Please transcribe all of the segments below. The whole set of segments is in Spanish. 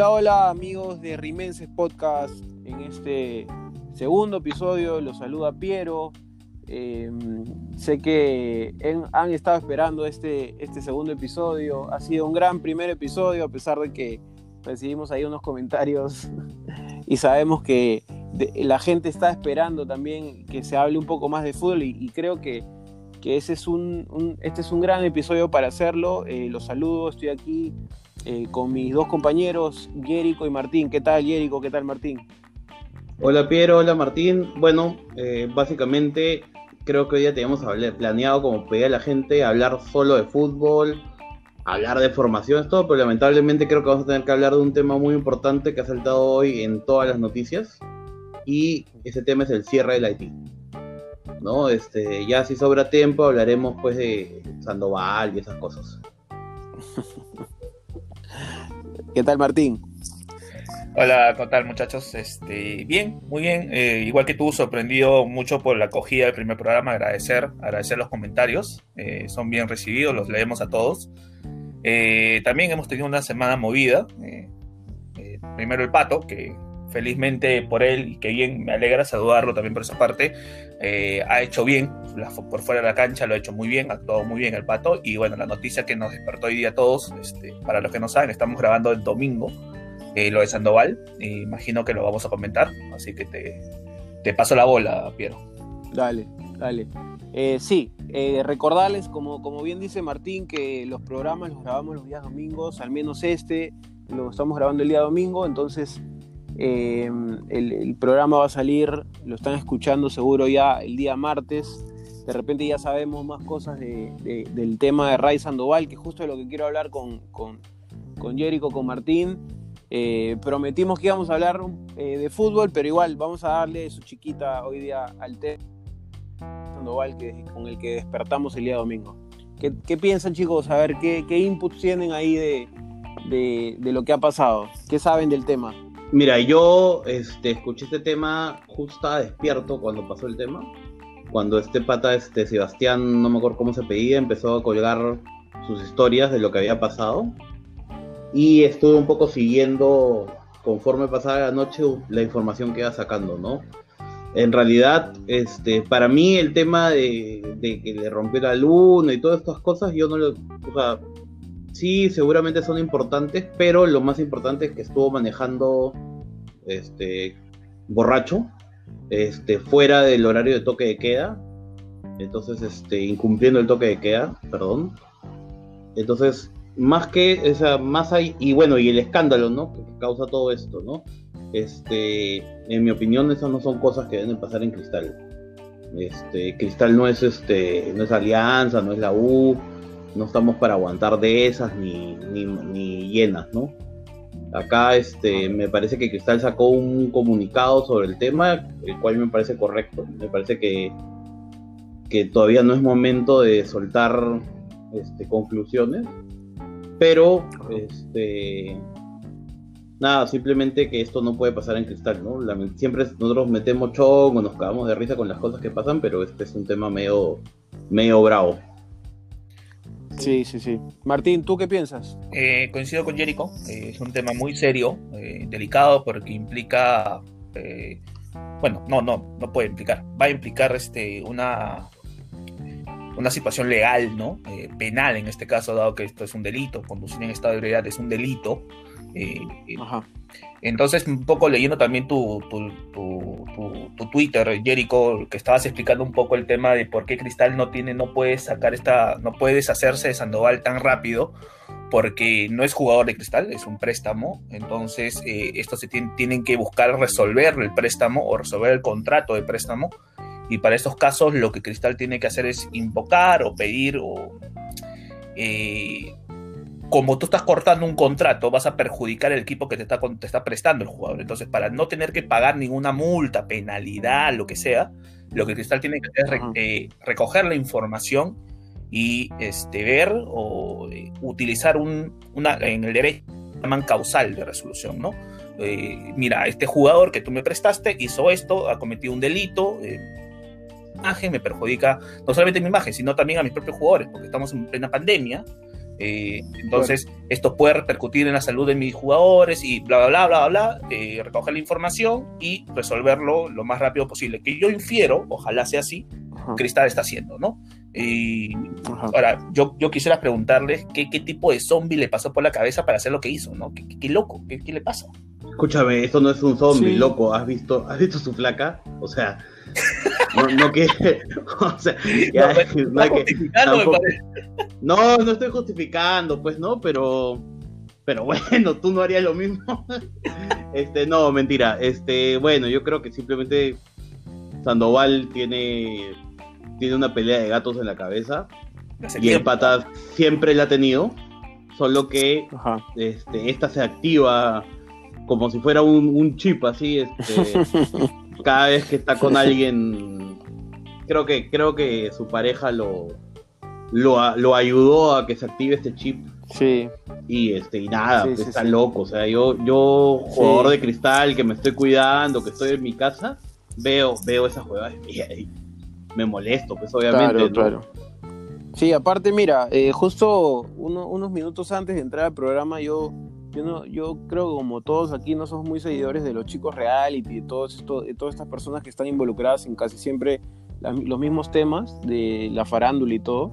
Hola, hola amigos de Rimenses Podcast. En este segundo episodio los saluda Piero. Em, sé que han estado esperando este, este segundo episodio. Ha sido un gran primer episodio, a pesar de que recibimos ahí unos comentarios y sabemos que la gente está esperando también que se hable un poco más de fútbol y, creo que, que ese es un, este es un gran episodio para hacerlo. Eh, los saludo, estoy aquí eh, con mis dos compañeros, Jerico y Martín. ¿Qué tal, Jerico? ¿Qué tal, Martín? Hola, Piero. Hola, Martín. Bueno, eh, básicamente creo que hoy ya teníamos planeado, como pedía la gente, hablar solo de fútbol, hablar de formaciones, todo, pero lamentablemente creo que vamos a tener que hablar de un tema muy importante que ha saltado hoy en todas las noticias. Y ese tema es el cierre del Haití. ¿no? Este, ya si sobra tiempo hablaremos pues de Sandoval y esas cosas. ¿Qué tal, Martín? Hola, ¿qué tal, muchachos? Este, bien, muy bien. Eh, igual que tú, sorprendido mucho por la acogida del primer programa. Agradecer, agradecer los comentarios. Eh, son bien recibidos, los leemos a todos. Eh, también hemos tenido una semana movida. primero el pato, que felizmente por él, y que bien me alegra saludarlo también por esa parte, eh, ha hecho bien, por fuera de la cancha lo ha hecho muy bien, ha actuado muy bien el pato, y bueno, la noticia que nos despertó hoy día a todos, este, para los que no saben, estamos grabando el domingo, eh, lo de Sandoval, imagino que lo vamos a comentar, así que te, te paso la bola, Piero. Dale, dale. Eh, sí, recordarles, como, como bien dice Martín, que los programas los grabamos los días domingos, al menos este, lo estamos grabando el día domingo, entonces Em, el, programa va a salir, lo están escuchando seguro ya el día martes. De repente ya sabemos más cosas del tema de Ray Sandoval, que justo es lo que quiero hablar con, con, con con Martín. Eh, prometimos que íbamos a hablar eh, de fútbol, pero igual vamos a darle su chiquita hoy día al tema Sandoval con el que despertamos el día domingo. ¿Qué, piensan chicos? A ver, ¿qué, qué inputs tienen ahí de, de lo que ha pasado? ¿Qué saben del tema? Mira, yo este, escuché este tema justo despierto cuando pasó el tema. Cuando este pata, este Sebastián, no me acuerdo cómo se pedía, empezó a colgar sus historias de lo que había pasado. Y estuve un poco siguiendo, conforme pasaba la noche, la información que iba sacando, ¿no? En realidad, este, para mí el tema de, que le rompió la luna y todas estas cosas, yo no lo, o sea, sí, seguramente son importantes, pero lo más importante es que estuvo manejando este borracho, este, fuera del horario de toque de queda, entonces este, incumpliendo el toque de queda, perdón. Entonces, más que, esa más hay, y bueno, y el escándalo, ¿no? Que causa todo esto, ¿no? Este, en mi opinión, esas no son cosas que deben pasar en Cristal. Este, Cristal no es este, no es Alianza, no es la U, no estamos para aguantar de esas ni, ni, llenas, ¿no? Acá este, me parece que Cristal sacó un comunicado sobre el tema, el cual me parece correcto. Me parece que, que todavía no es momento de soltar este, conclusiones, pero este, nada, simplemente que esto no puede pasar en Cristal, ¿no? siempre nosotros metemos chongo, nos cagamos de risa con las cosas que pasan, pero este es un tema medio, medio bravo. Sí, sí, sí. Martín, ¿tú qué piensas? Eh, coincido con Jericho, eh, es un tema muy serio, eh, delicado, porque implica, bueno, no, no, no puede implicar, va a implicar este, una, una situación legal, ¿no? penal en este caso, dado que esto es un delito, conducir en estado de ebriedad es un delito. Ajá. Entonces, un poco leyendo también tu, tu, tu, Twitter, Jericho, que estabas explicando un poco el tema de por qué Cristal no tiene, no puede sacar esta, no puede deshacerse de Sandoval tan rápido, porque no es jugador de Cristal, es un préstamo. Entonces, eh, esto se tienen que buscar resolver el préstamo o resolver el contrato de préstamo. Y para estos casos, lo que Cristal tiene que hacer es invocar o pedir o eh, como tú estás cortando un contrato, vas a perjudicar el equipo que te está, te está prestando el jugador. Entonces, para no tener que pagar ninguna multa, penalidad, lo que sea, lo que Cristal tiene que hacer es eh, recoger la información y este, ver o eh, utilizar un, una, en el derecho llaman causal de resolución, ¿no? Eh, mira, este jugador que tú me prestaste hizo esto, ha cometido un delito, imagen me perjudica no solamente mi imagen, sino también a mis propios jugadores, porque estamos en plena pandemia Eh, entonces, esto puede repercutir en la salud de mis jugadores y bla, bla, bla, bla, bla, eh, recoger la información y resolverlo lo más rápido posible. Que yo infiero, ojalá sea así, Ajá, Cristal está haciendo, ¿no? Y ajá. ahora, yo, yo quisiera preguntarles qué, qué tipo de zombie le pasó por la cabeza para hacer lo que hizo, ¿no? ¿Qué, qué- qué loco? ¿Qué, qué le pasa? Escúchame, esto no es un zombie, Sí. loco. ¿Has visto, ¿Has visto su flaca? O sea, no, no que. O sea, ya, No, pues, no hay está que- justificando, me tampoco- parece. No, no estoy justificando, pues no, pero. Pero bueno, tú no harías lo mismo. Este, no, mentira. Este, bueno, yo creo que simplemente Sandoval tiene. Tiene una pelea de gatos en la cabeza. Hace Y el pata siempre la ha tenido. Solo que Ajá. este, esta se activa como si fuera un, un chip así, este, cada vez que está con alguien, creo que, creo que su pareja lo, lo, ayudó a que se active este chip Sí, y este, y nada, Sí, pues sí, está sí. loco, o sea, yo, yo, jugador de cristal, que me estoy cuidando, que estoy en mi casa, veo, veo esas jugadas y, me molesto, pues obviamente. claro, claro. Sí, aparte, mira, eh, justo uno- unos minutos antes de entrar al programa, yo, yo, no, yo creo que como todos aquí no somos muy seguidores de los chicos reality, de, todos esto, de todas estas personas que están involucradas en casi siempre las- los mismos temas de la farándula y todo.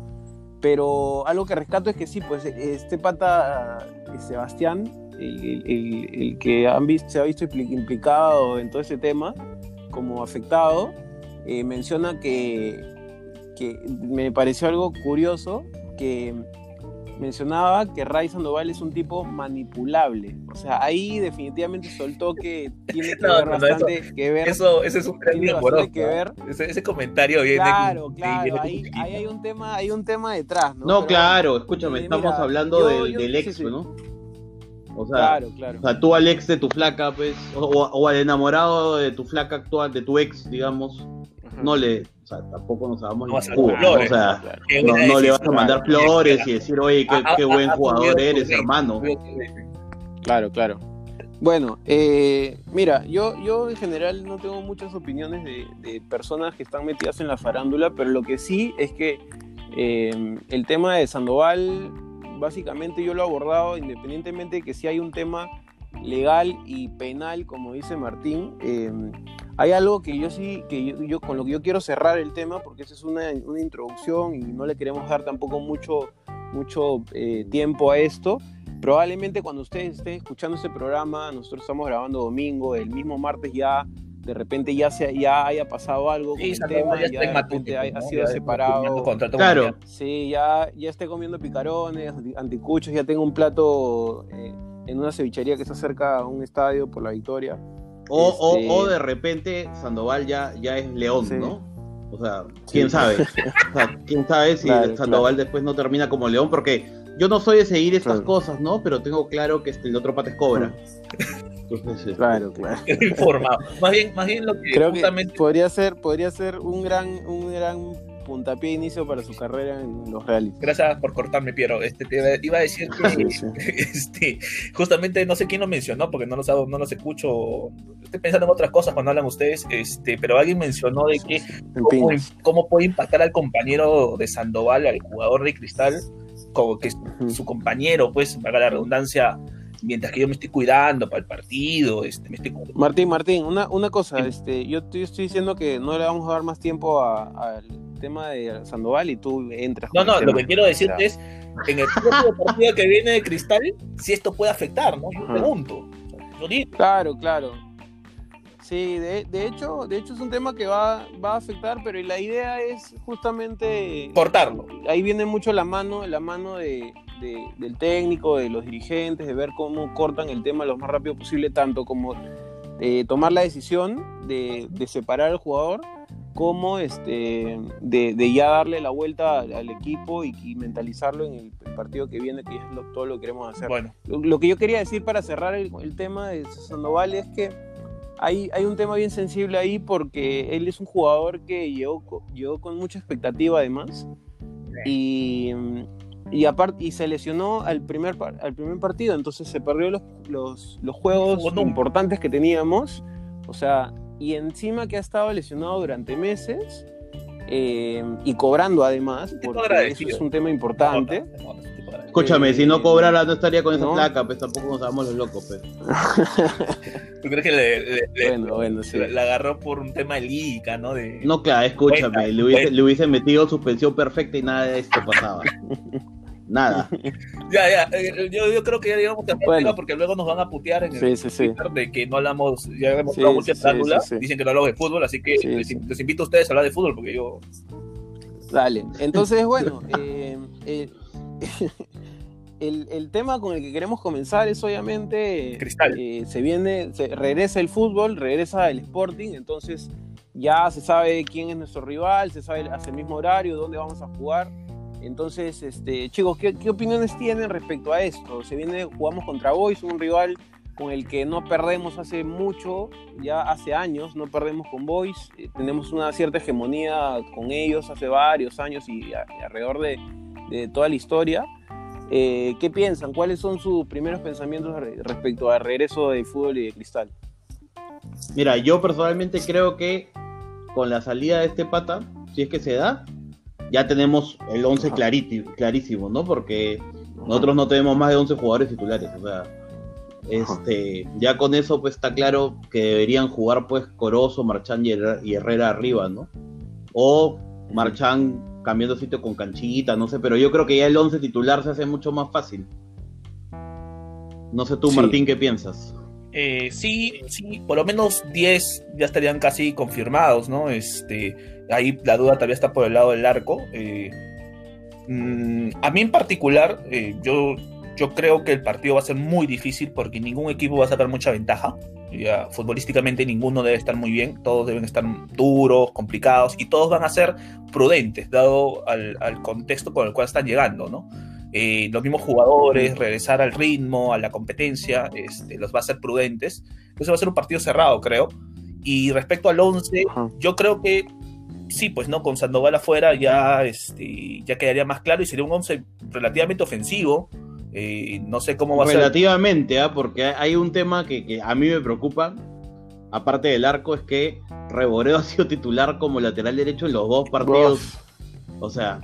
Pero algo que rescato es que sí, pues este pata eh, Sebastián, el, el- el- que han visto, se ha visto impli- implicado en todo este tema como afectado, eh, menciona que, que me pareció algo curioso, que mencionaba que Ray Sandoval es un tipo manipulable. O sea, ahí definitivamente soltó que tiene que No, ver no, bastante que ver. Eso, ese es un que ver. Ese, ese comentario viene. Claro, claro, viene ahí, ahí hay un tema, hay un tema detrás, ¿no? No, Pero- claro, escúchame, eh, estamos mira, hablando yo- del, yo- del sí, ex, sí. ¿no? O sea, Claro, claro. O sea, tú al ex de tu flaca, pues, o, al enamorado de tu flaca actual, de tu ex, digamos, Ajá. no le, o sea, tampoco nos damos No O sea, Claro. No, le vas a mandar flores y decir, oye, qué, Ah, qué ah, buen ah, jugador eres, hermano. Claro, claro. Bueno, eh, mira, yo, yo en general no tengo muchas opiniones de, de personas que están metidas en la farándula, pero lo que sí es que eh, el tema de Sandoval, básicamente yo lo he abordado independientemente de que si hay un tema legal y penal, como dice Martín, eh, hay algo que yo sí, que yo, con lo que yo quiero cerrar el tema, porque esa es una, una introducción y no le queremos dar tampoco mucho, mucho eh, tiempo a esto. Probablemente cuando ustedes estén escuchando este programa, nosotros estamos grabando domingo, el mismo martes ya, de repente ya, se, ya haya pasado algo con Sí, el Sandoval tema, ya ya, está de en repente ha, pues, ha ¿no? sido Ya separado. Claro. con. Sí, ya, ya esté comiendo picarones, anti- anticuchos, ya tengo un plato eh, en una cevichería que está cerca a un estadio por la Victoria. O, o- Este- o de repente Sandoval ya, ya es León, Sí. ¿no? O sea, quién Sí. sabe. O sea, quién sabe si Claro, Sandoval después no termina como León, porque yo no soy de seguir estas Claro. cosas, ¿no? Pero tengo claro que este, el otro pata es cobra. Entonces, este, Claro, claro. informado. Más bien, más bien lo que Creo que podría ser, podría ser un gran, un gran puntapié de inicio para su carrera en los realities. Gracias por cortarme, Piero. Este, te iba- a decir que Sí, sí. este, justamente no sé quién lo mencionó, porque no los, hago- no los escucho. Estoy pensando en otras cosas cuando hablan ustedes, este, pero alguien mencionó de que cómo, puede impactar al compañero de Sandoval, al jugador de Cristal, como que su compañero, pues, para la redundancia, mientras que yo me estoy cuidando para el partido, este, me estoy Martín, Martín, una, una cosa, Sí. este, yo te estoy diciendo que no le vamos a dar más tiempo al tema de Sandoval y tú entras. No, con no, el lo que quiero decirte es, en el próximo partido que viene de Cristal, si esto puede afectar, ¿no? Yo Ajá. pregunto. Yo digo, Claro, claro. Sí, de, de hecho, de hecho es un tema que va, va a afectar, pero la idea es justamente cortarlo. ahí viene mucho la mano, la mano de, de- del técnico, de los dirigentes, de ver cómo cortan el tema lo más rápido posible, tanto como eh, tomar la decisión de, de separar al jugador, como este, de, de ya darle la vuelta al, al equipo y, y mentalizarlo en el, el partido que viene, que es lo- todo lo que queremos hacer. Bueno, Lo, lo que yo quería decir para cerrar el, el tema de Sandoval es que hay, hay un tema bien sensible ahí porque él es un jugador que llegó, llegó con mucha expectativa además. Y, y, aparte, y se lesionó al primer, al primer partido, entonces se perdió los, los, los juegos importantes que teníamos, o sea, y encima que ha estado lesionado durante meses eh, y cobrando además, porque eso es un tema importante. no, Escúchame, Eh, si no cobrara no estaría con esa no. placa, pues tampoco nos damos los locos, pues. ¿Tú crees que le, le- le- Bueno, bueno, sí. la agarró por un tema de liga, ¿no? De... No, claro, escúchame, Cuenta, le hubiese, cuenta. le hubiese metido suspensión perfecta y nada de esto pasaba. Nada. Ya, ya, eh, yo, yo creo que ya digamos que Bueno. porque luego nos van a putear en el Sí, sí, sí. Twitter de que no hablamos, ya hemos Sí, hablado mucha sí, sí, farándula, sí, sí. dicen que no hablamos de fútbol, así que Sí, les, sí. les invito a ustedes a hablar de fútbol, porque yo... Dale. Entonces, bueno, eh, eh, el, el tema con el que queremos comenzar es obviamente Cristal. eh, se viene, se, regresa el fútbol, regresa el Sporting, entonces ya se sabe quién es nuestro rival, se sabe hacia el mismo horario, dónde vamos a jugar. Entonces, este, chicos, ¿qué, qué opiniones tienen respecto a esto? Se viene, jugamos contra Boys, un rival con el que no perdemos hace mucho, ya hace años, no perdemos con Boys, eh, tenemos una cierta hegemonía con ellos hace varios años y, a- y alrededor de, de toda la historia. Eh, ¿Qué piensan? ¿Cuáles son sus primeros pensamientos re- respecto al regreso del fútbol y de cristal? Mira, yo personalmente creo que con la salida de este pata, si es que se da, ya tenemos el 11 Ajá. clariti- clarísimo, ¿no? Porque nosotros no tenemos más de 11 jugadores titulares, o sea, este, ya con eso pues está claro que deberían jugar pues Corozo, Marchán y Herrera, arriba, ¿no? O Marchán cambiando sitio con Canchita, no sé, pero yo creo que ya el 11 titular se hace mucho más fácil. No sé tú, Sí. Martín, ¿qué piensas? Eh, sí, sí, por lo menos 10 ya estarían casi confirmados, ¿no? Este, ahí la duda todavía está por el lado del arco. eh, mm, a mí en particular, eh, yo, yo creo que el partido va a ser muy difícil porque ningún equipo va a sacar mucha ventaja. Ya, futbolísticamente ninguno debe estar muy bien, todos deben estar duros, complicados y todos van a ser prudentes, dado al, al contexto con el cual están llegando, ¿no? Eh, los mismos jugadores, regresar al ritmo, a la competencia, este, los va a ser prudentes. Entonces va a ser un partido cerrado, creo. Y respecto al 11, Ajá. yo creo que sí, pues no, con Sandoval afuera ya, este, ya quedaría más claro y sería un 11 relativamente ofensivo. Eh, no sé cómo va a ser. Relativamente, ¿ah? porque hay un tema que, que a mí me preocupa, aparte del arco, es que Reboreo ha sido titular como lateral derecho en los dos partidos. O sea,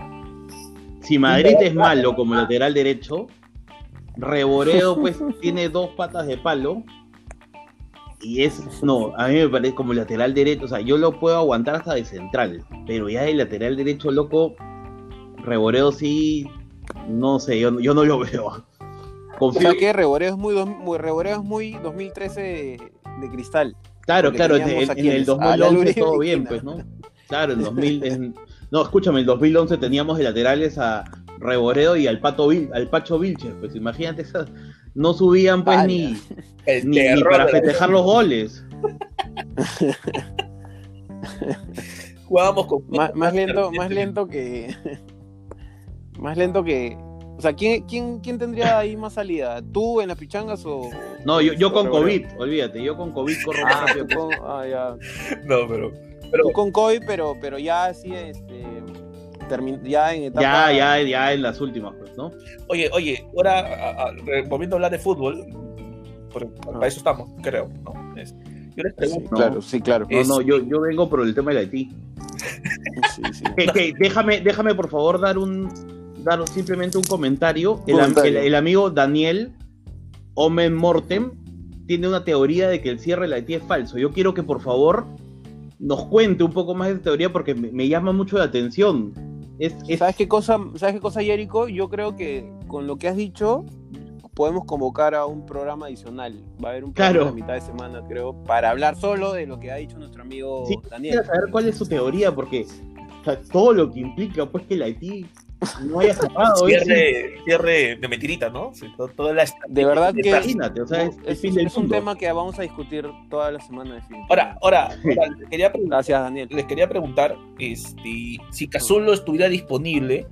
si Madrid es malo como lateral derecho, Reboreo pues tiene dos patas de palo. Y es, no, a mí me parece como lateral derecho, o sea, yo lo puedo aguantar hasta de central, pero ya de lateral derecho, loco, Reboreo sí, no sé, yo, yo no lo veo. O Confío sea que Reboreo es muy, Reboreo es muy 2013 de, de cristal. Claro, claro, en, el quienes, a la 2011 Luribe todo bien, pues, ¿no? Claro, en 2000, en- no, escúchame, en 2011 teníamos de laterales a Reboreo y al Pato Vil- al Pacho Vilches, pues imagínate esas, no subían pues ni, ni, para festejar los goles. Jugábamos con. Más, más lento, más lento que. Más lento que. O sea, ¿quién, quién, quién tendría ahí más salida? ¿Tú en las pichangas o.? No, yo, yo con? COVID, olvídate, yo con COVID corro más Ah, rápido con, ah, ya. No, pero. Tú con COVID, pero, pero ya así, este. termin- ya en etapa. Ya, ya, ya en las últimas, pues, ¿no? Oye, oye, ahora a- volviendo a hablar de fútbol, por- para eso estamos, creo, ¿no? Es- yo les Sí, pregunto, claro, sí, claro. No, Es- no, yo, yo vengo por el tema del Haití. Sí, sí. Que- que déjame, déjame por favor dar un dar simplemente un comentario. El, am- Comentario. el- el amigo Daniel Omen Mortem tiene una teoría de que el cierre de la Haití es falso. Yo quiero que por favor nos cuente un poco más de esa teoría porque me, me llama mucho la atención. Es, es- ¿Sabes qué cosa, ¿sabes qué cosa? Yo creo que con lo que has dicho podemos convocar a un programa adicional. Va a haber un programa Claro. a mitad de semana, creo, para hablar solo de lo que ha dicho nuestro amigo Sí, Daniel. quisiera saber cuál es su teoría porque o sea, todo lo que implica pues que el Haití no haya cerrado es- cierre, cierre de mentirita, ¿no? Sí, to- toda la De verdad que Imagínate, o sea, es, el es, fin del es un mundo. tema que vamos a discutir toda la semana. definitivamente. Ahora, ahora, ahora, les quería Gracias, Daniel. les quería preguntar este, si Cazulo estuviera disponible,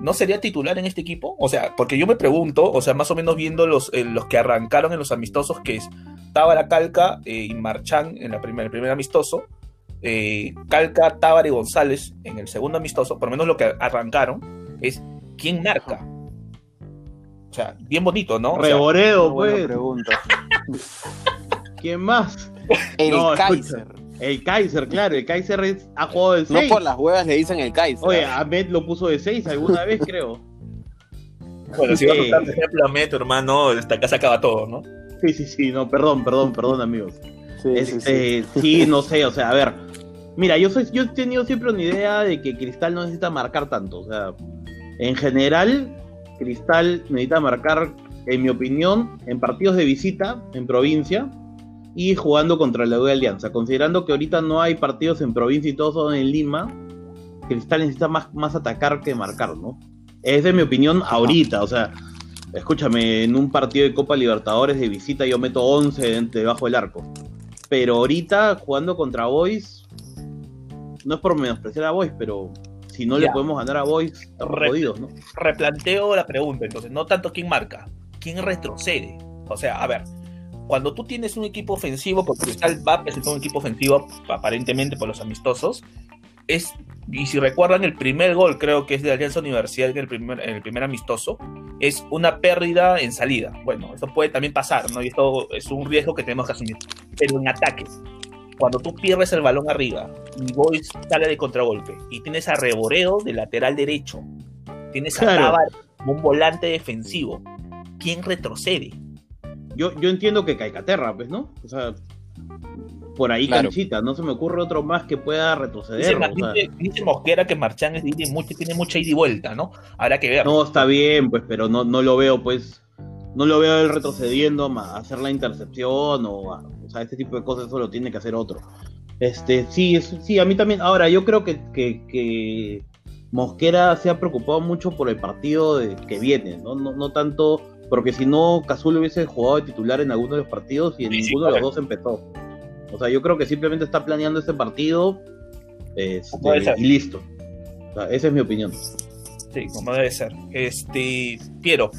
¿no sería titular en este equipo? O sea, porque yo me pregunto, o sea, más o menos viendo los, eh, los que arrancaron en los amistosos, que es Tábara Calca eh, y Marchán en la primer, el primer amistoso, eh, Calca, Tábara y González en el segundo amistoso, por lo menos lo que arrancaron, es quién marca. O sea, bien bonito, ¿no? O sea, Reboreo, Buena pues. pregunta. ¿Quién más? El No, escucha. Kaiser. El Kaiser, claro, el Kaiser es- ha jugado de No 6. por las huevas le dicen el Kaiser. Oye, Ahmed lo puso de 6 alguna vez, creo. Bueno, si vas a Sí. usar de ejemplo a Meto, hermano, esta casa acaba todo, ¿no? Sí, sí, sí, no, perdón, perdón, perdón, amigos. Sí, sí, Este, sí, no sé, o sea, a ver. Mira, yo soy, yo he tenido siempre una idea de que Cristal no necesita marcar tanto. O sea, en general, Cristal necesita marcar, en mi opinión, en partidos de visita, en provincia, y jugando contra la U de Alianza. Considerando que ahorita no hay partidos en provincia y todos son en Lima, Cristal necesita más, más atacar que marcar, ¿no? Es mi opinión ahorita, o sea, escúchame, en un partido de Copa Libertadores de visita yo meto 11 de- debajo del arco. Pero ahorita jugando contra Boys, no es por menospreciar a Boys, pero si no le podemos ganar a Boys, estamos Re- jodidos, ¿no? replanteo la pregunta, entonces, no tanto quién marca, quién retrocede. O sea, a ver, cuando tú tienes un equipo ofensivo, porque Cristal va a presentar un equipo ofensivo aparentemente por los amistosos, es, y si recuerdan el primer gol, creo que es de Alianza Universidad, que el primer, el primer amistoso, es una pérdida en salida. Bueno, eso puede también pasar, ¿no? Y esto es un riesgo que tenemos que asumir. Pero en ataques, cuando tú pierdes el balón arriba y Boys sale de contragolpe y tienes a Reboreo de lateral derecho, tienes a Claro. Tábara como un volante defensivo, ¿quién retrocede? Yo, yo entiendo que Caicaterra, pues, ¿no? O sea, por ahí Claro. canchita, no se me ocurre otro más que pueda retroceder. o sea. dice- dice Mosquera que Marchán es- tiene, mucho- tiene mucha ida y vuelta, ¿no? Habrá que ver. No, está bien, pues, pero no, no lo veo, pues, no lo veo él retrocediendo a hacer la intercepción o, a- o sea, este tipo de cosas, eso lo tiene que hacer otro. Este, sí, es- sí, a mí también. Ahora, yo creo que, que, que Mosquera se ha preocupado mucho por el partido de- que viene, ¿no? No, no tanto, porque si no, Cazul hubiese jugado de titular en alguno de los partidos y en Sí, sí, ninguno de los dos empezó. O sea, yo creo que simplemente está planeando este partido este, y listo. O sea, esa es mi opinión. Sí, como debe ser. Este, Piero,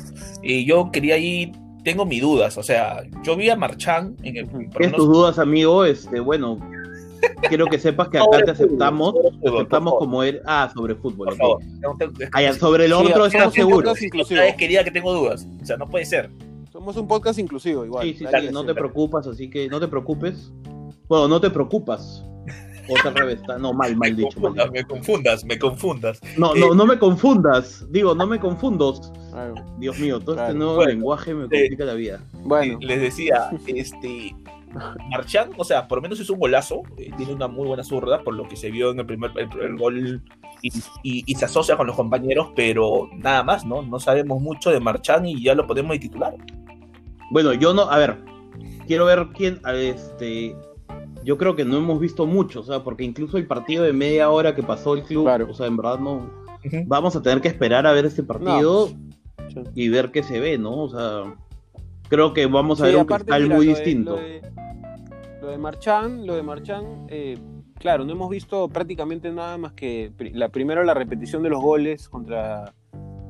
eh, yo quería ir, tengo mis dudas, o sea, yo vi a Marchán en el... ¿Tienes menos- tus dudas, amigo? Este, bueno, quiero que sepas que acá Sobre te aceptamos, te aceptamos como eres. Ah, sobre fútbol, Por favor. No te- Ah, sobre el Sí, otro Sí, inclusivo. Otra vez quería que tengo dudas, o sea, no puede ser. Somos un podcast inclusivo, igual. sí, sí, que no te decirlo. preocupas, así que no te preocupes. Bueno, no te preocupas. O sea, al revés, está- no, mal, mal me, dicho, mal dicho. me confundas, me confundas. No, no, no me confundas. Digo, no me confundos. Claro. Dios mío, todo Claro. este nuevo Bueno, lenguaje me sí. complica la vida. Bueno, Eh, les decía, este, Marchán, o sea, por lo menos es un golazo, eh, tiene una muy buena zurda, por lo que se vio en el primer el, el gol y, y- y se asocia con los compañeros, pero nada más, ¿no? No sabemos mucho de Marchán y ya lo podemos de titular. Bueno, yo no, a ver, quiero ver quién, a- este, yo creo que no hemos visto mucho, o sea, porque incluso el partido de media hora que pasó el club, Claro. o sea, en verdad no, vamos a tener que esperar a ver este partido sí. y ver qué se ve, ¿no? O sea, creo que vamos a Sí, ver un aparte, cristal mira, muy lo de- distinto. Lo de, lo de Marchán, lo de Marchán, eh, claro, no hemos visto prácticamente nada más que la primero la repetición de los goles contra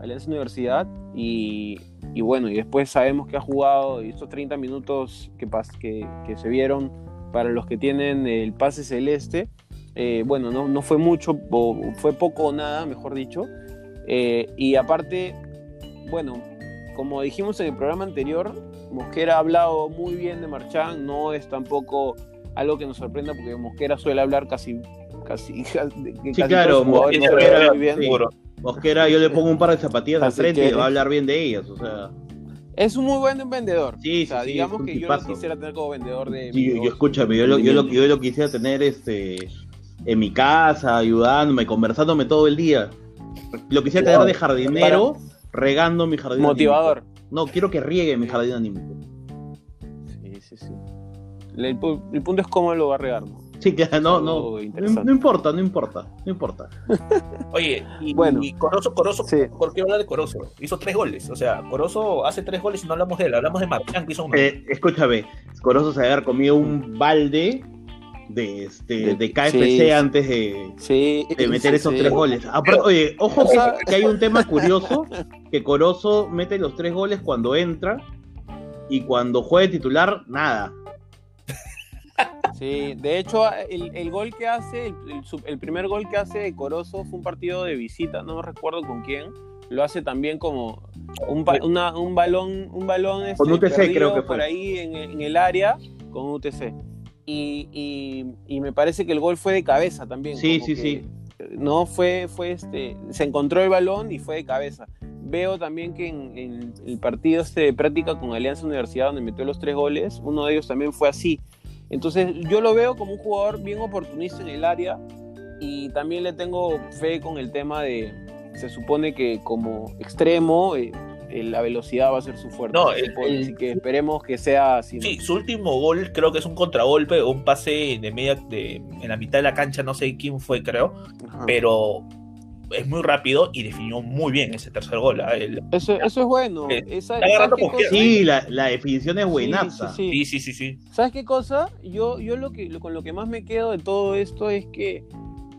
Alianza Universidad y, y bueno, y después sabemos que ha jugado y estos 30 minutos que, pas- que, que se vieron para los que tienen el pase celeste, eh, bueno, no, no fue mucho, o fue poco o nada, mejor dicho. Eh, y aparte, bueno, como dijimos en el programa anterior, Mosquera ha hablado muy bien de Marchán, no es tampoco algo que nos sorprenda porque Mosquera suele hablar casi casi, casi claro, Mosquera sí. Mosquera, yo le pongo un par de zapatillas al frente y va a hablar bien de ellas, o sea, Es un muy buen vendedor. Sí, o sea, sí, digamos que yo lo quisiera tener como vendedor de sí, yo, escúchame, yo lo, yo, lo, yo lo quisiera tener este en mi casa, ayudándome, conversándome todo el día. Lo quisiera Claro. tener de jardinero, regando mi jardín. motivador. anímico. No, quiero que riegue mi jardín anímico. Sí, sí, sí. El, el punto es cómo lo va a regar, ¿no? Sí, claro, no, no, no, importa, no importa, no importa. Oye, y, Bueno. y Corozo, Corozo, Sí. ¿por qué hablar de Corozo? Hizo tres goles, o sea, Corozo hace tres goles y no hablamos de él, hablamos de Marchán que hizo uno. Eh, escúchame, Corozo se haber comido un balde de, este, De- de KFC sí. antes de, Sí. de meter sí, esos sí. tres goles. Aparte, oye, ojo que, que hay un tema curioso, que Corozo mete los tres goles cuando entra y cuando juega de titular, nada. Sí, de hecho, el, el gol que hace, el, el primer gol que hace Corozo fue un partido de visita, no recuerdo con quién. Lo hace también como un, una- un balón, un balón este, Con UTC creo que fue. por ahí en, en el área con UTC. Y, y- y me parece que el gol fue de cabeza también. Sí, sí, que, sí. No, fue, fue este, se encontró el balón y fue de cabeza. veo también que en, en el partido este de práctica con Alianza Universidad, donde metió los tres goles, uno de ellos también fue así. Entonces yo lo veo como un jugador bien oportunista en el área y también le tengo fe con el tema de, se supone que como extremo, eh, eh, la velocidad va a ser su fuerte. No, así el- que- el- así que esperemos que sea así. Sí, su último gol creo que es un contragolpe o un pase de media de, en la mitad de la cancha, no sé quién fue, creo, Ajá. pero es muy rápido y definió muy bien ese tercer gol. ¿ah? El- Eso, eso es bueno. Eh, Esa- está agarrando. Sí, la, la definición es Sí, buenaza. sí, sí. sí, sí, sí, sí. ¿Sabes qué cosa? Yo, yo lo que, lo- con lo que más me quedo de todo esto es que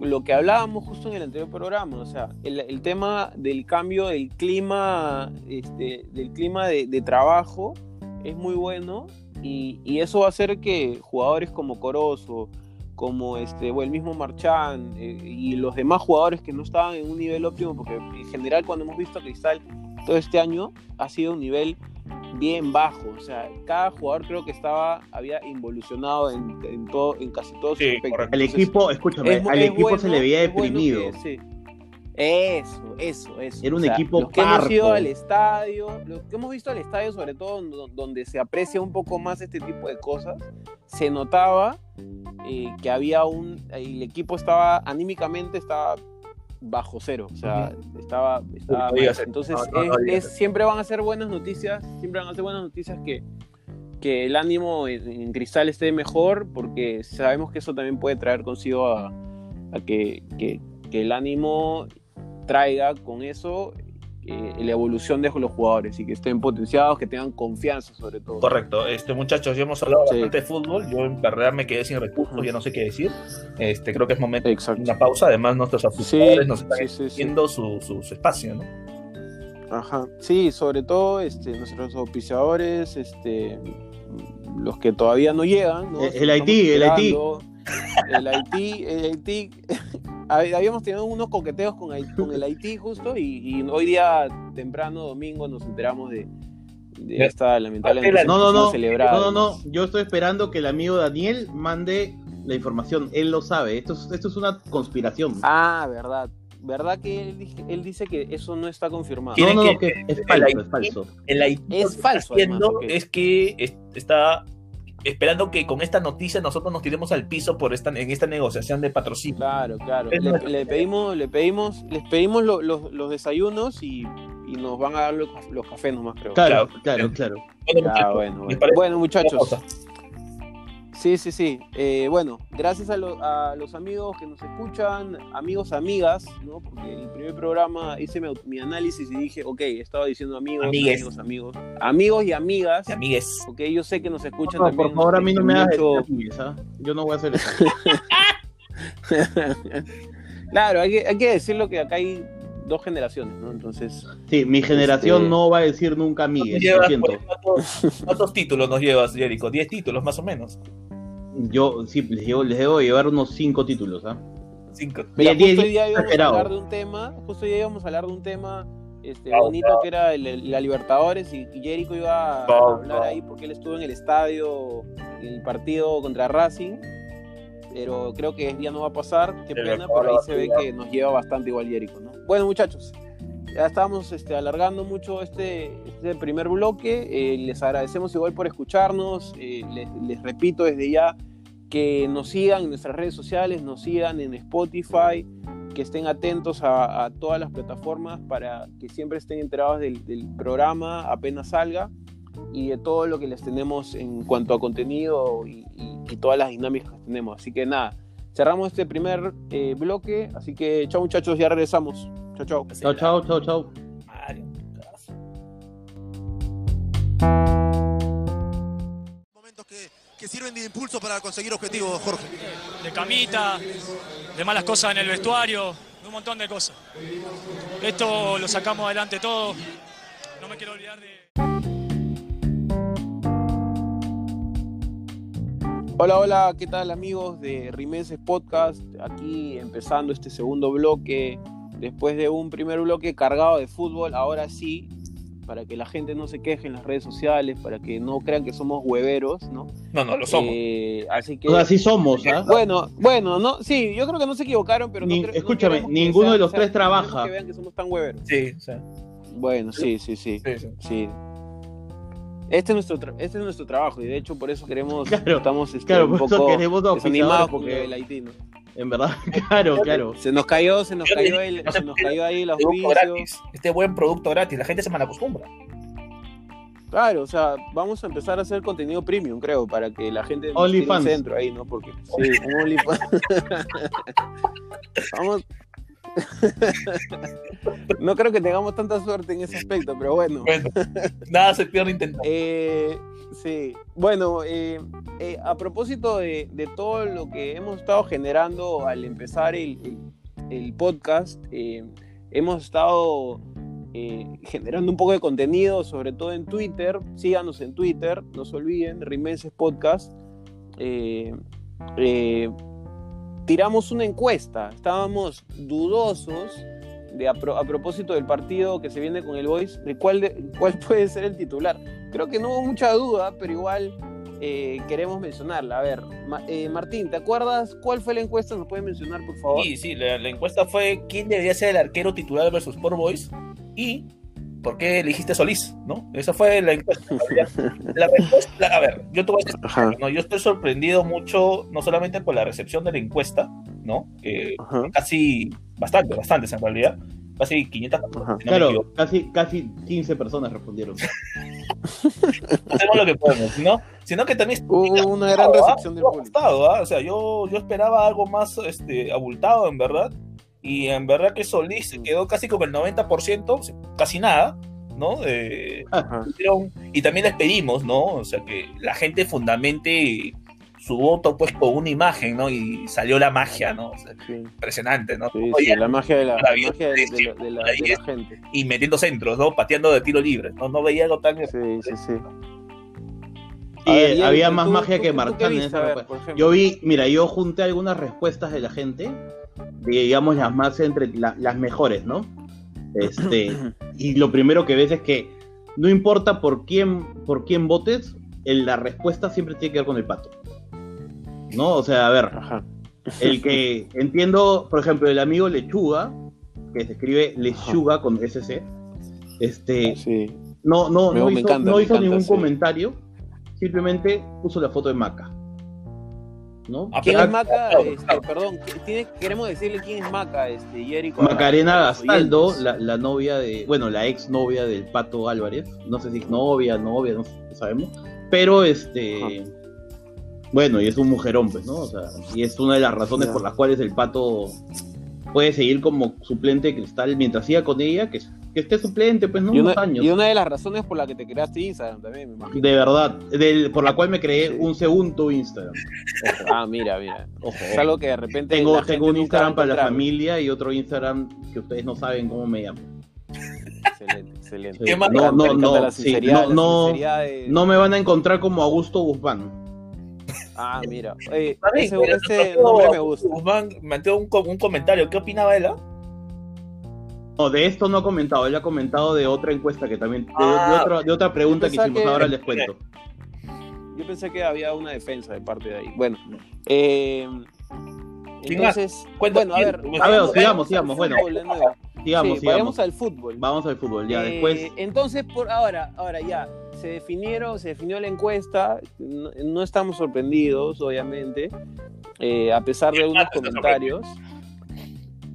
lo que hablábamos justo en el anterior programa, o sea, el, el tema del cambio del clima, este, del clima de, de trabajo es muy bueno y, y eso va a hacer que jugadores como Corozo, como este, o el mismo Marchán eh, y los demás jugadores que no estaban en un nivel óptimo, porque en general cuando hemos visto a Cristal todo este año ha sido un nivel bien bajo. O sea, cada jugador creo que estaba, había involucionado en, en todo, en casi todos Sí, sus aspectos. Entonces, equipo, escúchame, es- al es equipo se bueno- le veía bueno deprimido. que- sí. Eso, eso, eso. Era un O sea, equipo los que hemos ido al estadio, los que hemos visto al estadio, sobre todo do- donde se aprecia un poco más este tipo de cosas, se notaba eh, que había un. El equipo estaba anímicamente estaba bajo cero, o sea, estaba, Entonces, no, no, no es- digas es- siempre van a ser buenas noticias, siempre van a ser buenas noticias que, que el ánimo en, en Cristal esté mejor, porque sabemos que eso también puede traer consigo a, a que, que- que el ánimo traiga con eso eh, la evolución de los jugadores y que estén potenciados, que tengan confianza sobre todo. Correcto, este muchachos, ya hemos hablado Sí. bastante de fútbol, yo en verdad me quedé sin recursos, ya no sé qué decir, este creo que es momento de Exacto. una pausa, además nuestros Sí, aficionados nos están sí, sí, sí. haciendo su, su, su espacio, ¿no? Ajá. Sí, sobre todo este, nuestros auspiciadores, este, los que todavía no llegan. ¿no? El- el Haití, el Haití. El Haití, el Haití. Hab- Habíamos tenido unos coqueteos con, el Haití justo y, y hoy día temprano, domingo, nos enteramos de, de Ya. esta lamentable No, No, no, no, celebrada. no, no, no. Yo estoy esperando que el amigo Daniel mande la información. Él lo sabe. Esto es, esto es una conspiración. Ah, verdad. ¿Verdad que él, dije- él dice que eso no está confirmado? ¿Quién? no, no, que- que es falso, es falso. El Haití Es falso, además, es que es- está esperando que con esta noticia nosotros nos tiremos al piso por esta en esta negociación de patrocinio. Claro, claro. Le, pedimos, le pedimos, les pedimos lo- los- los desayunos y, y nos van a dar los, los cafés nomás, creo. Claro, Claro. claro, claro. Bueno. Bueno, muchachos. Sí, sí, sí. Eh, bueno, gracias a, lo- a los amigos que nos escuchan, amigos, amigas, ¿no? Porque el primer programa hice mi, mi análisis y dije, ok, estaba diciendo amigos, Amigues. amigos, amigos. Amigos y amigas, Y amigues. ok, yo sé que nos escuchan No, también. por favor, a mí no me hagas mucho- ¿ah? Yo no voy a hacer eso. claro, hay que, hay que decirlo que acá hay dos generaciones, ¿no? Entonces, Sí, mi generación Este- no va a decir nunca pues, ¿cuántos, títulos nos llevas, Jerico? ¿10 títulos más o menos? Yo sí, les, llevo, les debo llevar unos cinco títulos, ¿ah? Cinco. Mira, justo hoy día íbamos a hablar de un tema, justo hoy día íbamos a hablar de un tema este, bonito que era el- el- la Libertadores y, Jericho iba a hablar ahí porque él estuvo en el estadio en el partido contra Racing, pero creo que ya no va a pasar, qué pena, pero ahí se ve que nos lleva bastante igual Jericho, ¿no? Bueno muchachos, ya estamos este, alargando mucho este, este primer bloque, eh, les agradecemos igual por escucharnos, eh, les, les repito desde ya que nos sigan en nuestras redes sociales, nos sigan en Spotify, que estén atentos a, a todas las plataformas para que siempre estén enterados del, del programa apenas salga y de todo lo que les tenemos en cuanto a contenido y, y- y todas las dinámicas que tenemos. Así que nada, cerramos este primer eh, bloque, así que chao muchachos, ya regresamos. Chao, chao. Chao, chao, chao, chao. Momentos que, que sirven de impulso para conseguir objetivos, Jorge. de camita, de malas cosas en el vestuario, de un montón de cosas. Esto lo sacamos adelante todo. No me quiero olvidar de... Hola, hola, ¿qué tal amigos de Rimenses Podcast? Aquí empezando este segundo bloque, después de un primer bloque cargado de fútbol, ahora sí, para que la gente no se queje en las redes sociales, para que no crean que somos hueveros, ¿no? No, no, lo somos. Eh, así que... O sea, así somos, ¿ah? Bueno, bueno, no, sí, yo creo que no se equivocaron, pero no Ni- cre- no escúchame, que ninguno de los o sea, tres no trabaja. Que vean que somos tan hueveros. Sí, o sea, Bueno, sí, sí, sí. Sí, sí. sí. Este es, nuestro tra- este es nuestro trabajo y de hecho por eso queremos, Claro, estamos este, claro, un por eso poco desanimados porque- el Haití, ¿no? En verdad, claro, claro. Se nos cayó, se nos cayó, el, se nos cayó ahí el Producto auspicio. gratis. Este buen producto gratis, la gente se malacostumbra. Claro, o sea, vamos a empezar a hacer contenido premium, creo, para que la gente un centro ahí, ¿no? Porque sí, un OnlyFans. vamos. no creo que tengamos tanta suerte en ese aspecto, pero bueno. Bueno, nada se pierde intentando. Eh, sí, bueno, eh, eh, a propósito de, de todo lo que hemos estado generando al empezar el, el- el podcast, hemos estado generando un poco de contenido, sobre todo en Twitter. Síganos en Twitter, no se olviden, Rimenses Podcast. Eh, tiramos una encuesta, estábamos dudosos a, pro- propósito del partido que se viene con el Boys, de cuál, de- cuál puede ser el titular. Creo que no hubo mucha duda, pero igual eh, queremos mencionarla. A ver, eh, Martín, ¿te acuerdas cuál fue la encuesta? ¿Nos puedes mencionar, por favor? Sí, sí, la, la encuesta fue quién debería ser el arquero titular versus Sport Boys y por qué elegiste Solís, ¿no? Esa fue la encuesta. La respuesta, a ver, yo te voy a decir, no, yo estoy sorprendido mucho, no solamente por la recepción de la encuesta, ¿no? Que ajá, casi, bastante, bastantes en realidad, casi 500 personas, si no. Claro, casi, casi 15 personas respondieron. hacemos lo que podemos, ¿no? Sino que también Hubo una gran Estuvo recepción del público. ajustado, ¿ah? O sea, yo, yo esperaba algo más este, abultado, en verdad. Y en verdad que Solís se quedó casi con el 90%, o sea, casi nada, ¿no? Eh, y también les pedimos, ¿no? O sea, que la gente fundamente su voto pues con una imagen, ¿no? Y salió la magia, ¿no? O sea, Sí, impresionante, ¿no? sí, Oye, sí, la magia de la, magia de, sí, de la, de la- de la gente. Y metiendo centros, ¿no? Pateando de tiro libre, ¿no? No veía algo tan... Sí, sí, sí. Sí, ver, había ¿tú- más tú- magia tú- que Marcán en esa ver. Yo vi, mira, yo junté algunas respuestas de la gente, digamos las más entre la- las mejores, ¿no? Este, y lo primero que ves es que no importa por quién, por quién votes, el- la respuesta siempre tiene que ver con el pato. ¿No? O sea, a ver, Ajá. el que entiendo, por ejemplo, el amigo Lechuga, que se escribe Lechuga con SC, este, Sí. no, no, Me- no me hizo, encanta, no hizo encanta, ningún sí. comentario, simplemente puso la foto de Maca. ¿No? Ah, ¿Quién pero- es Maca? Este, perdón, tiene- queremos decirle quién es Maca, este, Jericho. Macarena Gastaldo, la, la novia de, bueno, la ex novia del Pato Álvarez, no sé si es novia, novia, no, sabemos, pero este, bueno, y es un mujerón, pues, ¿no? O sea, y es una de las razones Ya. por las cuales el Pato puede seguir como suplente de Cristal mientras siga con ella, que, que esté suplente, pues, ¿no? Y Unos años. y una de las razones por la que te creaste Instagram también, me imagino. De verdad, del- por la cual me creé Sí. un segundo Instagram. Ojo. Ah, mira, mira. Ojo. Es algo que de repente. Tengo, la gente tengo un Instagram para la familia y otro Instagram que ustedes no saben cómo me llamo. Excelente, excelente. Sí. ¿Qué más? Me No, no, no, la sí, no, no, de- no me van a encontrar como Augusto Guzmán. Ah, mira. Oye, ese, ese nombre me gusta. Guzmán metió un, un comentario. ¿Qué opinaba él? ah? No, de esto no ha comentado, él ha comentado de otra encuesta que también, de, de Ah, otra, de otra pregunta que hicimos, que- ahora les cuento. Yo pensé que había una defensa de parte de ahí. Bueno, eh, entonces, bueno, a ver, A ver, sigamos, sigamos, bueno. Sigamos, Sí, vayamos al fútbol. Vamos al fútbol, ya Eh, después. Entonces, por ahora, ahora ya, se definieron, se definió la encuesta, no, no estamos sorprendidos, obviamente, eh, a pesar de Está comentarios.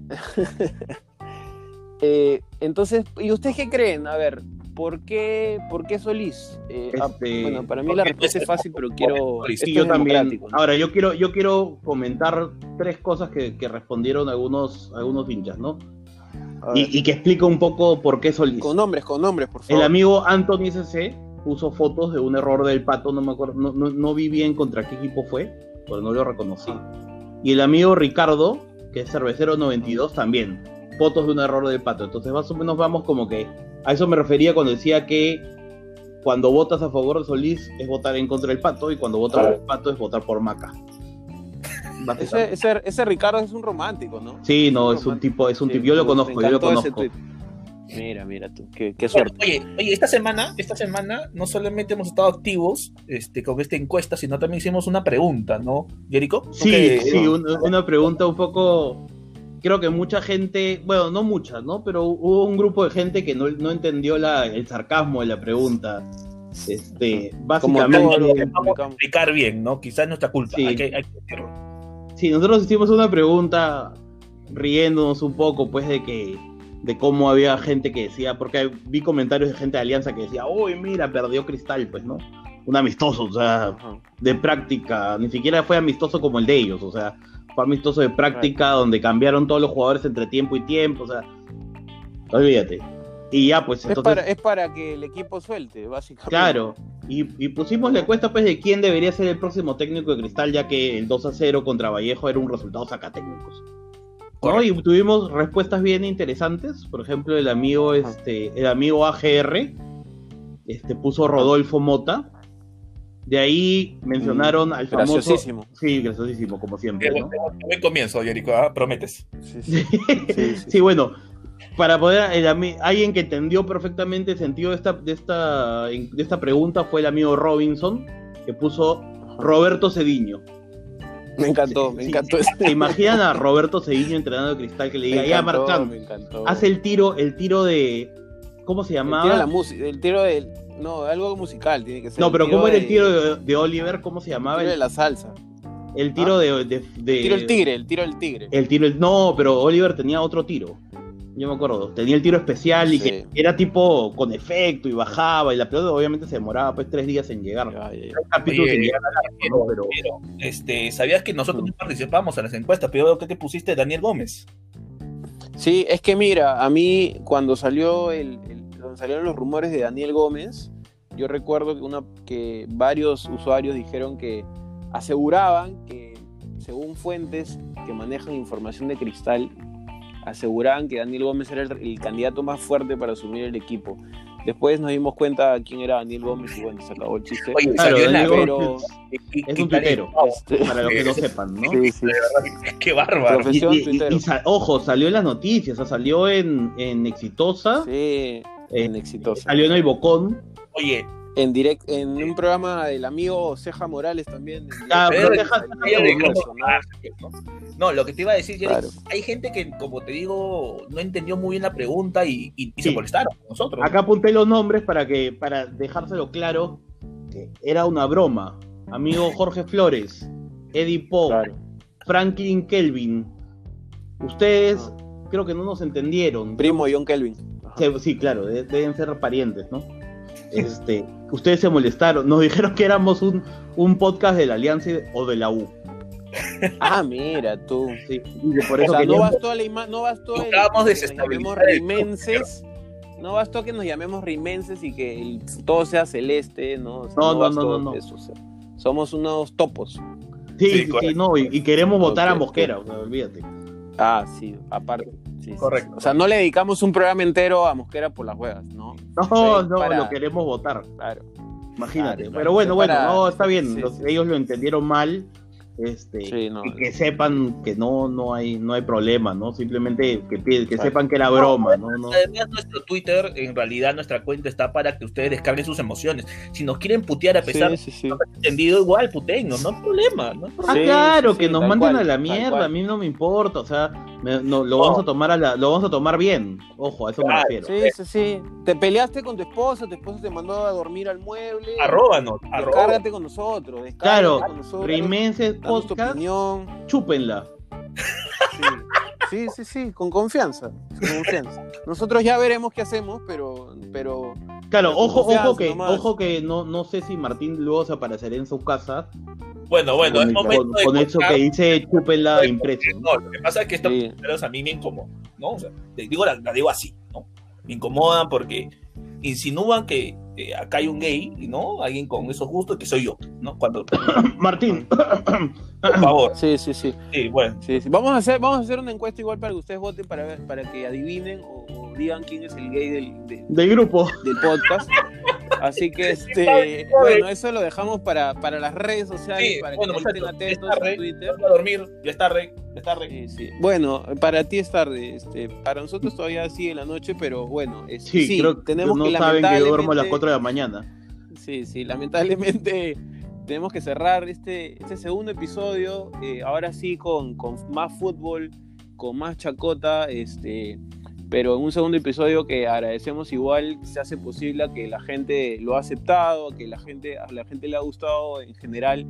Eh, entonces, ¿y ustedes qué creen? A ver, ¿por qué, por qué Solís? Eh, ah, Este, bueno, para mí la respuesta es fácil, pero quiero... Sí, yo también. Ahora, yo quiero, yo quiero comentar tres cosas que, que respondieron algunos, algunos hinchas, ¿no? Y, y que explica un poco por qué Solís. con nombres, con nombres, por El favor. amigo Anthony CC puso fotos de un error del pato, no me acuerdo, no, no, no vi bien contra qué equipo fue, pero no lo reconocí. Y el amigo Ricardo, que es cervecero 92, también, fotos de un error del pato. Entonces más o menos vamos como que, a eso me refería cuando decía que cuando votas a favor de Solís es votar en contra del pato y cuando votas por el pato es votar por Maca. Ese, ese, ese Ricardo es un romántico, ¿no? Sí, no, es un tipo, es un Sí, tipo, yo lo conozco, yo lo conozco. Mira, mira tú, qué, qué suerte. Oye, oye, esta semana, esta semana no solamente hemos estado activos este, con esta encuesta, sino también hicimos una pregunta, ¿no, Jericho? ¿Tú Sí, que- sí, un- una pregunta un poco creo que mucha gente, bueno, no mucha, ¿no? Pero hubo un grupo de gente que no, no entendió la, el sarcasmo de la pregunta. Este, Como básicamente, todo lo que Vamos a explicar bien, ¿no? Quizás es nuestra culpa. Sí. Hay que, hay que decirlo. sí, nosotros hicimos una pregunta riéndonos un poco, pues, de que de cómo había gente que decía, porque vi comentarios de gente de Alianza que decía, uy, mira, perdió Cristal, pues, ¿no? Un amistoso, o sea, Ajá. de práctica, ni siquiera fue amistoso como el de ellos, o sea, fue amistoso de práctica donde cambiaron todos los jugadores entre tiempo y tiempo, o sea, olvídate. Y ya, pues Es, entonces, para, es para que el equipo suelte, básicamente. claro, y, y pusimos la encuesta pues de quién debería ser el próximo técnico de Cristal, ya que el 2 a 0 contra Vallejo era un resultado sacatécnicos. ¿no? Y tuvimos respuestas bien interesantes, por ejemplo, el amigo, este, el amigo AGR, este, puso Rodolfo Mota. De ahí mencionaron al famoso. Graciosísimo. Sí, graciosísimo, como siempre. ¿no? Buen comienzo, Jerico, ¿ah? prometes. Sí, sí. Sí, sí, sí. bueno, para poder, el ami- alguien que entendió perfectamente el sentido de esta, de, esta, de esta pregunta fue el amigo Robinson, que puso Roberto Cediño. Me encantó, Sí, me sí, encantó. ¿Se imaginan a Roberto Cediño entrenando de cristal que le diga, ya Marcán, me encantó. haz el tiro, el tiro de. ¿Cómo se El tiro de llamaba? la música, el tiro del. No, algo musical tiene que ser. No, pero ¿cómo era el tiro de, de Oliver? ¿Cómo se el llamaba? tiro de El, la salsa. el tiro de, de- de- El tiro del tigre, el tiro del tigre. El tiro, el- no, pero Oliver tenía otro tiro. Yo me acuerdo. Tenía el tiro especial y Sí. que era tipo con efecto y bajaba. Y la pelota obviamente se demoraba pues tres días en llegar. Ya, ya, ya. Un capítulo Oye, sin llegar al arco, ¿no? Pero Pero, este, ¿sabías que nosotros no participamos en las encuestas? Pero veo que te pusiste Daniel Gómez. Sí, es que mira, a mí cuando salió el, cuando salieron los rumores de Daniel Gómez, yo recuerdo que, una, que varios usuarios dijeron que aseguraban que, según fuentes que manejan información de cristal, aseguraban que Daniel Gómez era el candidato más fuerte para asumir el equipo. Después nos dimos cuenta quién era Daniel Gómez y bueno, se acabó el chiste. Oye, Claro, salió en la pero es un tuitero. este, para los que no sepan, ¿no? sí, sí. Qué bárbaro. Profesión y- y- ojo, salió en las noticias, o sea, salió en, en Exitosa, Sí, eh, en exitosa. salió en el Bocón. Oye, En direct, en un programa del amigo Ceja Morales también. Ah, pero cómo- ¿no? lo que te iba a decir, Jerry, Claro. hay gente que, como te digo, no entendió muy bien la pregunta y, y- y Sí. se molestaron con nosotros. Acá apunté los nombres para que para dejárselo claro que era una broma. Amigo Jorge Flores, Eddie Poe, Claro. Franklin Kelvin. Ustedes creo que no nos entendieron. Primo John Kelvin. Ajá. Sí, claro, de- deben ser parientes, ¿no? Este, ustedes se molestaron, nos dijeron que éramos un, un podcast de la Alianza y- o de la U. Ah, mira tú. Sí, por O eso sea, no bastó la ima- no bastó el- que nos llamemos rimenses. No bastó que nos llamemos rimenses y que el- todo sea celeste, ¿no? O sea, No, no, no, no, no. eso, o sea, somos unos topos. Sí, Sí, sí, no, y, y queremos votar a Mosquera, o sea, olvídate. Ah, sí, aparte. Sí, Correcto. sí. O sea, no le dedicamos un programa entero a Mosquera por las huevas, ¿no? No, no, para- lo queremos votar, Claro. imagínate. Claro, Pero bueno, bueno, para- no, está bien, sí, los- sí. ellos lo entendieron mal. Este, Sí, no. y que sepan que no, no hay, no hay problema, ¿no? Simplemente que, que Claro. sepan que era broma, ¿no? no. Además, nuestro Twitter, en realidad, nuestra cuenta está para que ustedes descarguen sus emociones. Si nos quieren putear a pesar de Sí, sí, entendido, igual, putennos, no hay problema. ¿no? hay Ah, problema. Sí, claro, sí, que sí, nos manden cual, a la mierda, a mí no me importa, o sea, me- no, lo vamos a tomar a la, lo vamos a tomar bien, ojo, a eso me refiero. Sí, sí, sí. Te peleaste con tu esposa, tu esposa te mandó a dormir al mueble. Arróbanos. Descárgate con nosotros. descárgate Claro, con nosotros. Rimenses Podcast, opinión. chúpenla. Sí. sí, sí, sí, con confianza. Con confianza. Nosotros ya veremos qué hacemos, pero, pero Claro, ojo, ojo que, nomás. ojo que no, no sé si Martín luego se aparecerá en su casa Bueno, bueno, con, es momento con- de con eso que dice chúpenla impreso. ¿no? No, lo que pasa es que estos Sí. a mí me incomodan, ¿no? O sea, te digo, la, la digo así, ¿no? Me incomodan porque insinúan que eh, acá hay un gay, ¿no? Alguien con esos gustos que soy yo, ¿no? Cuando, por Martín, favor, sí, sí, sí. sí, bueno. Sí, sí. Vamos a hacer, vamos a hacer una encuesta igual para que ustedes voten para ver, para que adivinen o, o digan quién es el gay del, de- del grupo. del podcast. Así que este, bueno, eso lo dejamos para, para las redes sociales, Sí, para bueno, que estén atentos a. Twitter. Voy a dormir, ya es tarde, ya es tarde. Sí, sí. Bueno, para ti es tarde, este, para nosotros todavía sigue la noche, pero bueno, es- Sí, sí, creo que tenemos no que saben que yo duermo a las lamentablemente- 4 de la mañana. Sí, sí, lamentablemente tenemos que cerrar este, este segundo episodio, eh, ahora sí con, con más fútbol con más chacota, este, pero en un segundo episodio que agradecemos igual se hace posible a que la gente lo ha aceptado, que la gente, a la gente le ha gustado en general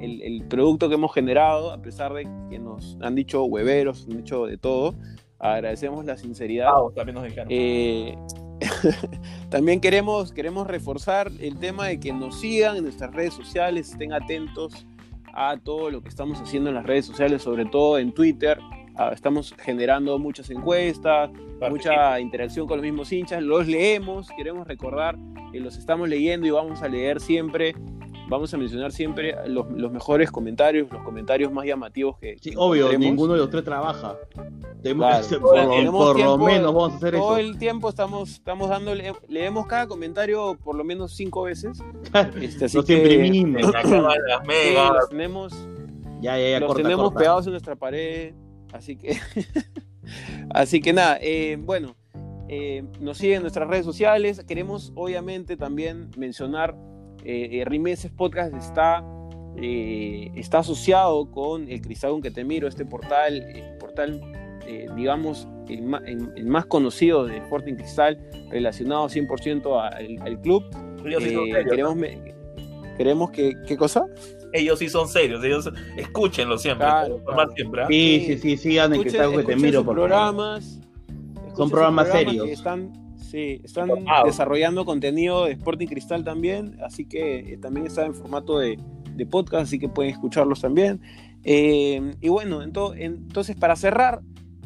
el, el producto que hemos generado, a pesar de que nos han dicho hueveros, han dicho de todo. Agradecemos la sinceridad. Pavos también nos. Eh, también queremos, queremos reforzar el tema de que nos sigan en nuestras redes sociales, estén atentos a todo lo que estamos haciendo en las redes sociales, sobre todo en Twitter. Ah, estamos generando muchas encuestas, mucha interacción con los mismos hinchas, los leemos, queremos recordar que los estamos leyendo y vamos a leer siempre, vamos a mencionar siempre los, los mejores comentarios, los comentarios más llamativos que... Sí, obvio, encontremos. ninguno de los tres trabaja. Tenemos Claro, que por, tenemos por lo tiempo- menos vamos a hacer Todo eso. el tiempo estamos, estamos dándole, leemos cada comentario por lo menos cinco veces. Este, así Los que imprimimos. Las megas. los tenemos, Ya, ya, ya, los corta, tenemos corta. pegados en nuestra pared. Así que, así que nada, eh, bueno, eh, nos siguen en nuestras redes sociales. Queremos obviamente también mencionar, eh, eh, Rimeses Podcast está, eh, está asociado con el Cristal con que te miro, este portal, el portal, eh, digamos, el, el- el más conocido de Sporting Cristal, relacionado 100% al, al club. Eh, queremos, me- queremos que, ¿qué cosa? Ellos sí son serios. Ellos escúchenlo siempre. Claro, informar claro. siempre. ¿ah? Sí, sí, sí, sigan en que Escuchen- que te miro, sus por favor. programas. sus programas programas serios. que están, sí, están desarrollando contenido de Sporting Cristal también, así que eh, también está en formato de, de podcast, así que pueden escucharlos también. Eh, y bueno, ento- entonces para cerrar,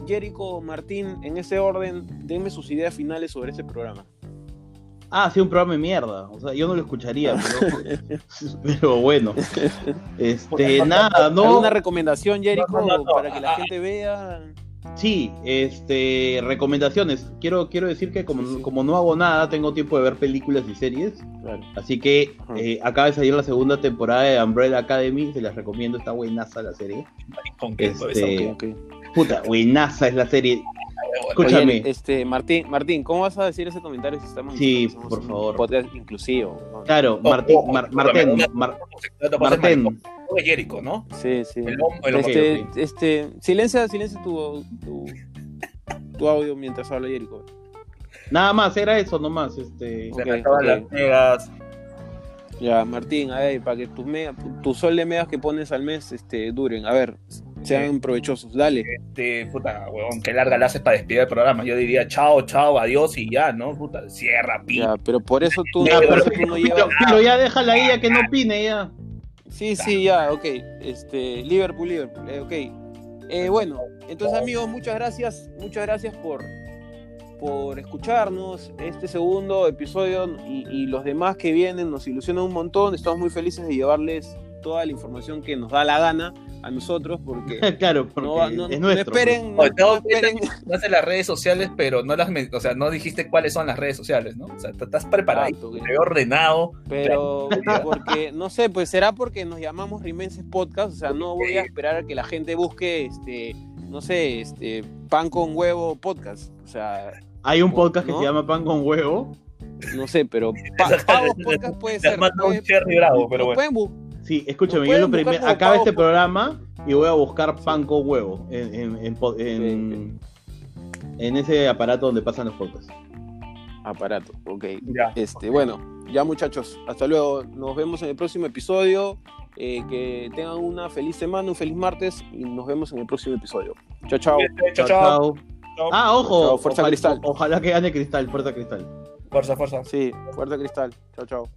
Jerico Martín, en ese orden, denme sus ideas finales sobre este programa. Ah, sí, un programa de mierda. O sea, yo no lo escucharía, pero, pero bueno. Este, nada, no. ¿Alguna recomendación, Jerico, No, no, no, para que la ah, gente vea? Sí, este, recomendaciones. Quiero, quiero decir que como, Sí, sí. como no hago nada, tengo tiempo de ver películas y series. Claro. Así que eh, acaba de salir la segunda temporada de Umbrella Academy. Se las recomiendo, está buenaza la serie. ¿Con qué? Este. Puta, buenaza es la serie. Escúchame. Oye, este, Martín, Martín, ¿cómo vas a decir ese comentario si estamos Sí, somos por un favor. podcast inclusivo? ¿no? Claro, Oh, Martín, oh, oh, Mar- Martín. Martén. Es Jerico, ¿no? Sí, sí. El hombre, el. Este, ok. este, silencia, silencia tu, tu, tu audio mientras habla Jericho. Nada más, era eso nomás. Este, Se Ok, me acaban ok. las megas. Ya, Martín, a ver, para que tus mega, tu sol de megas que pones al mes este, duren, a ver, sean provechosos, dale. Este, puta, huevón, qué larga la haces para despedir el programa. Yo diría chao, chao, adiós y ya, ¿no? Puta, cierra, pi. Ya, pero por eso tú, Ya, por pero, eso tú no llevas. pero ya déjala ahí ya que no opine ya. Sí, sí, ya, ok. Este, Liverpool, Liverpool, eh, ok. Eh, bueno, entonces amigos, muchas gracias, muchas gracias por, por escucharnos. Este segundo episodio y, y los demás que vienen nos ilusionan un montón. Estamos muy felices de llevarles toda la información que nos da la gana a nosotros, porque claro, porque no, no- es no nuestro. pues. esperen, no, no esperen. No haces las redes sociales, pero no las, men- o sea, no dijiste cuáles son las redes sociales, ¿no? O sea, estás preparado, Exacto, que- te veo ordenado. Pero porque, no sé, pues será porque nos llamamos Rimenses Podcast, o sea, no voy a esperar a que la gente busque, este, no sé, este, pan con huevo podcast, o sea, Hay un podcast que ¿No? se llama Pan con Huevo. no sé, pero pa- Pavos Podcast puede ser. mandado puede- un cherry bravo, pero lo bueno. pueden bu- Sí, escúchame, yo lo primero, acaba este programa y voy a buscar Pan con Huevo en, en, en po- en- en ese aparato donde pasan los podcasts. Aparato, ok. Ya. Este, bueno, ya muchachos, hasta luego. Nos vemos en el próximo episodio. eh, que tengan una feliz semana, un feliz martes y nos vemos en el próximo episodio. Chao, chao. Chao, chao. Ah, ojo, Chao, Fuerza ojalá, Cristal. ojalá que gane Cristal, Fuerza Cristal. Fuerza, fuerza. Sí, fuerte cristal. Chao, chao.